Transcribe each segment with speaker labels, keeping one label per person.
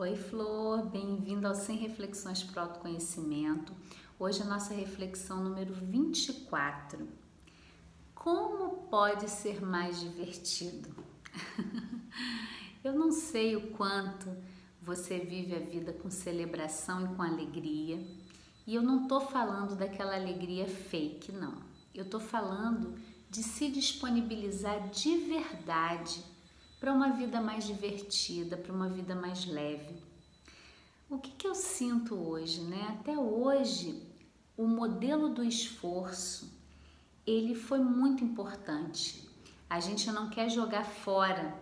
Speaker 1: Oi, Flor, bem-vindo ao 100 Reflexões para o Autoconhecimento. Hoje a nossa reflexão número 24. Como pode ser mais divertido? Eu não sei o quanto você vive a vida com celebração e com alegria, e eu não tô falando daquela alegria fake, não. Eu tô falando de se disponibilizar de verdade para uma vida mais divertida, para uma vida mais leve. O que, que eu sinto hoje, né? Até hoje, o modelo do esforço, ele foi muito importante. A gente não quer jogar fora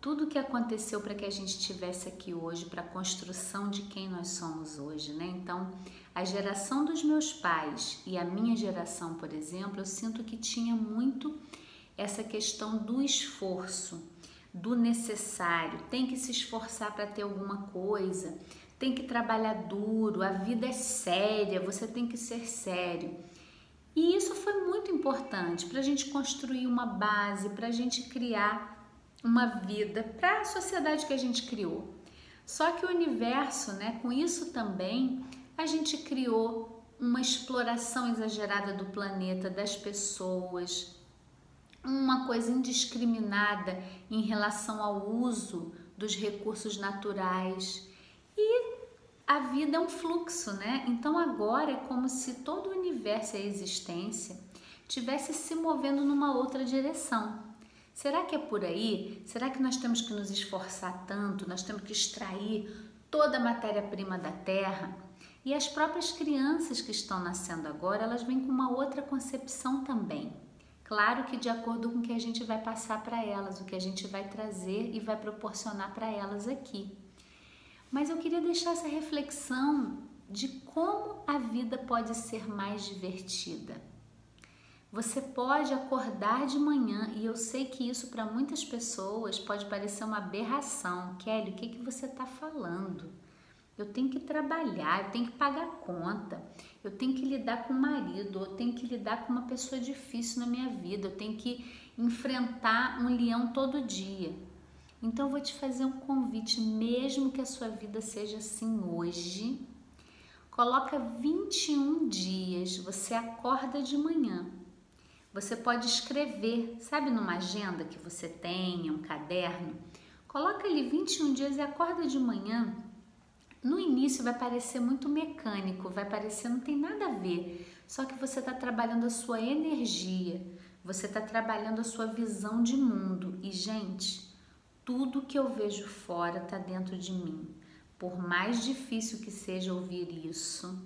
Speaker 1: tudo o que aconteceu para que a gente estivesse aqui hoje, para a construção de quem nós somos hoje, né? Então, a geração dos meus pais e a minha geração, por exemplo, eu sinto que tinha muito essa questão do esforço do necessário, tem que se esforçar para ter alguma coisa, tem que trabalhar duro, a vida é séria, você tem que ser sério. E isso foi muito importante para a gente construir uma base, para a gente criar uma vida para a sociedade que a gente criou. Só que o universo, né, com isso também, a gente criou uma exploração exagerada do planeta, das pessoas, uma coisa indiscriminada em relação ao uso dos recursos naturais. E a vida é um fluxo, né? Então agora é como se todo o universo e a existência tivesse se movendo numa outra direção. Será que é por aí? Será que nós temos que nos esforçar tanto? Nós temos que extrair toda a matéria-prima da terra? E as próprias crianças que estão nascendo agora, elas vêm com uma outra concepção também. Claro que de acordo com o que a gente vai passar para elas, o que a gente vai trazer e vai proporcionar para elas aqui. Mas eu queria deixar essa reflexão de como a vida pode ser mais divertida. Você pode acordar de manhã e eu sei que isso para muitas pessoas pode parecer uma aberração. Kelly, o que, que você está falando? Eu tenho que trabalhar, eu tenho que pagar conta, eu tenho que lidar com o marido, eu tenho que lidar com uma pessoa difícil na minha vida, eu tenho que enfrentar um leão todo dia. Então eu vou te fazer um convite, mesmo que a sua vida seja assim hoje, coloca 21 dias, você acorda de manhã. Você pode escrever, sabe numa agenda que você tenha, um caderno, coloca ali 21 dias e acorda de manhã no início vai parecer muito mecânico, vai parecer não tem nada a ver, só que você está trabalhando a sua energia, você está trabalhando a sua visão de mundo. E, gente, tudo que eu vejo fora está dentro de mim. Por mais difícil que seja ouvir isso,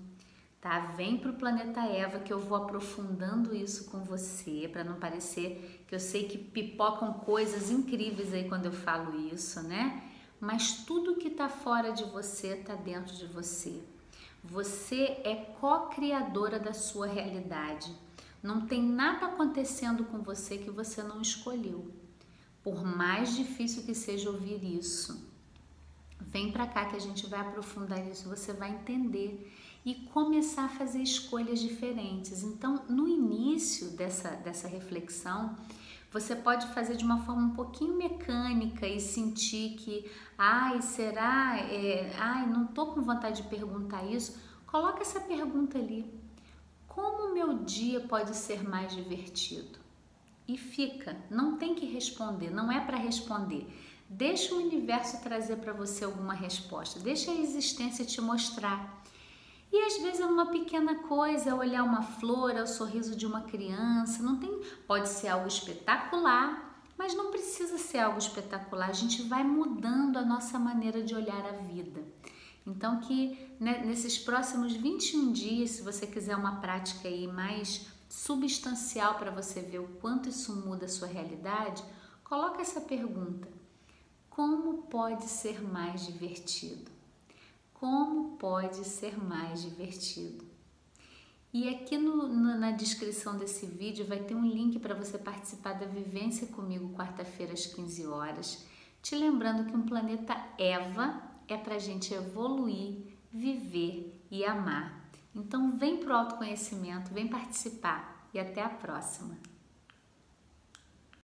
Speaker 1: tá? Vem para o planeta Eva que eu vou aprofundando isso com você, para não parecer que eu sei que pipocam coisas incríveis aí quando eu falo isso, né? Mas tudo que está fora de você está dentro de você. Você é co-criadora da sua realidade. Não tem nada acontecendo com você que você não escolheu. Por mais difícil que seja ouvir isso, vem para cá que a gente vai aprofundar isso, você vai entender e começar a fazer escolhas diferentes. Então, no início dessa, dessa reflexão, você pode fazer de uma forma um pouquinho mecânica e sentir que, ai, será? É, ai, não tô com vontade de perguntar isso. Coloca essa pergunta ali. Como meu dia pode ser mais divertido? E fica, não tem que responder, não é para responder. Deixa o universo trazer para você alguma resposta, deixa a existência te mostrar. E às vezes é uma pequena coisa, olhar uma flor, é o sorriso de uma criança, não tem, pode ser algo espetacular, mas não precisa ser algo espetacular. A gente vai mudando a nossa maneira de olhar a vida. Então que né, nesses próximos 21 dias, se você quiser uma prática aí mais substancial para você ver o quanto isso muda a sua realidade, coloca essa pergunta: como pode ser mais divertido? Como pode ser mais divertido. E aqui no, no, na descrição desse vídeo vai ter um link para você participar da vivência comigo quarta-feira às 15 horas. Te lembrando que um planeta Eva é para a gente evoluir, viver e amar. Então vem para o autoconhecimento, vem participar e até a próxima!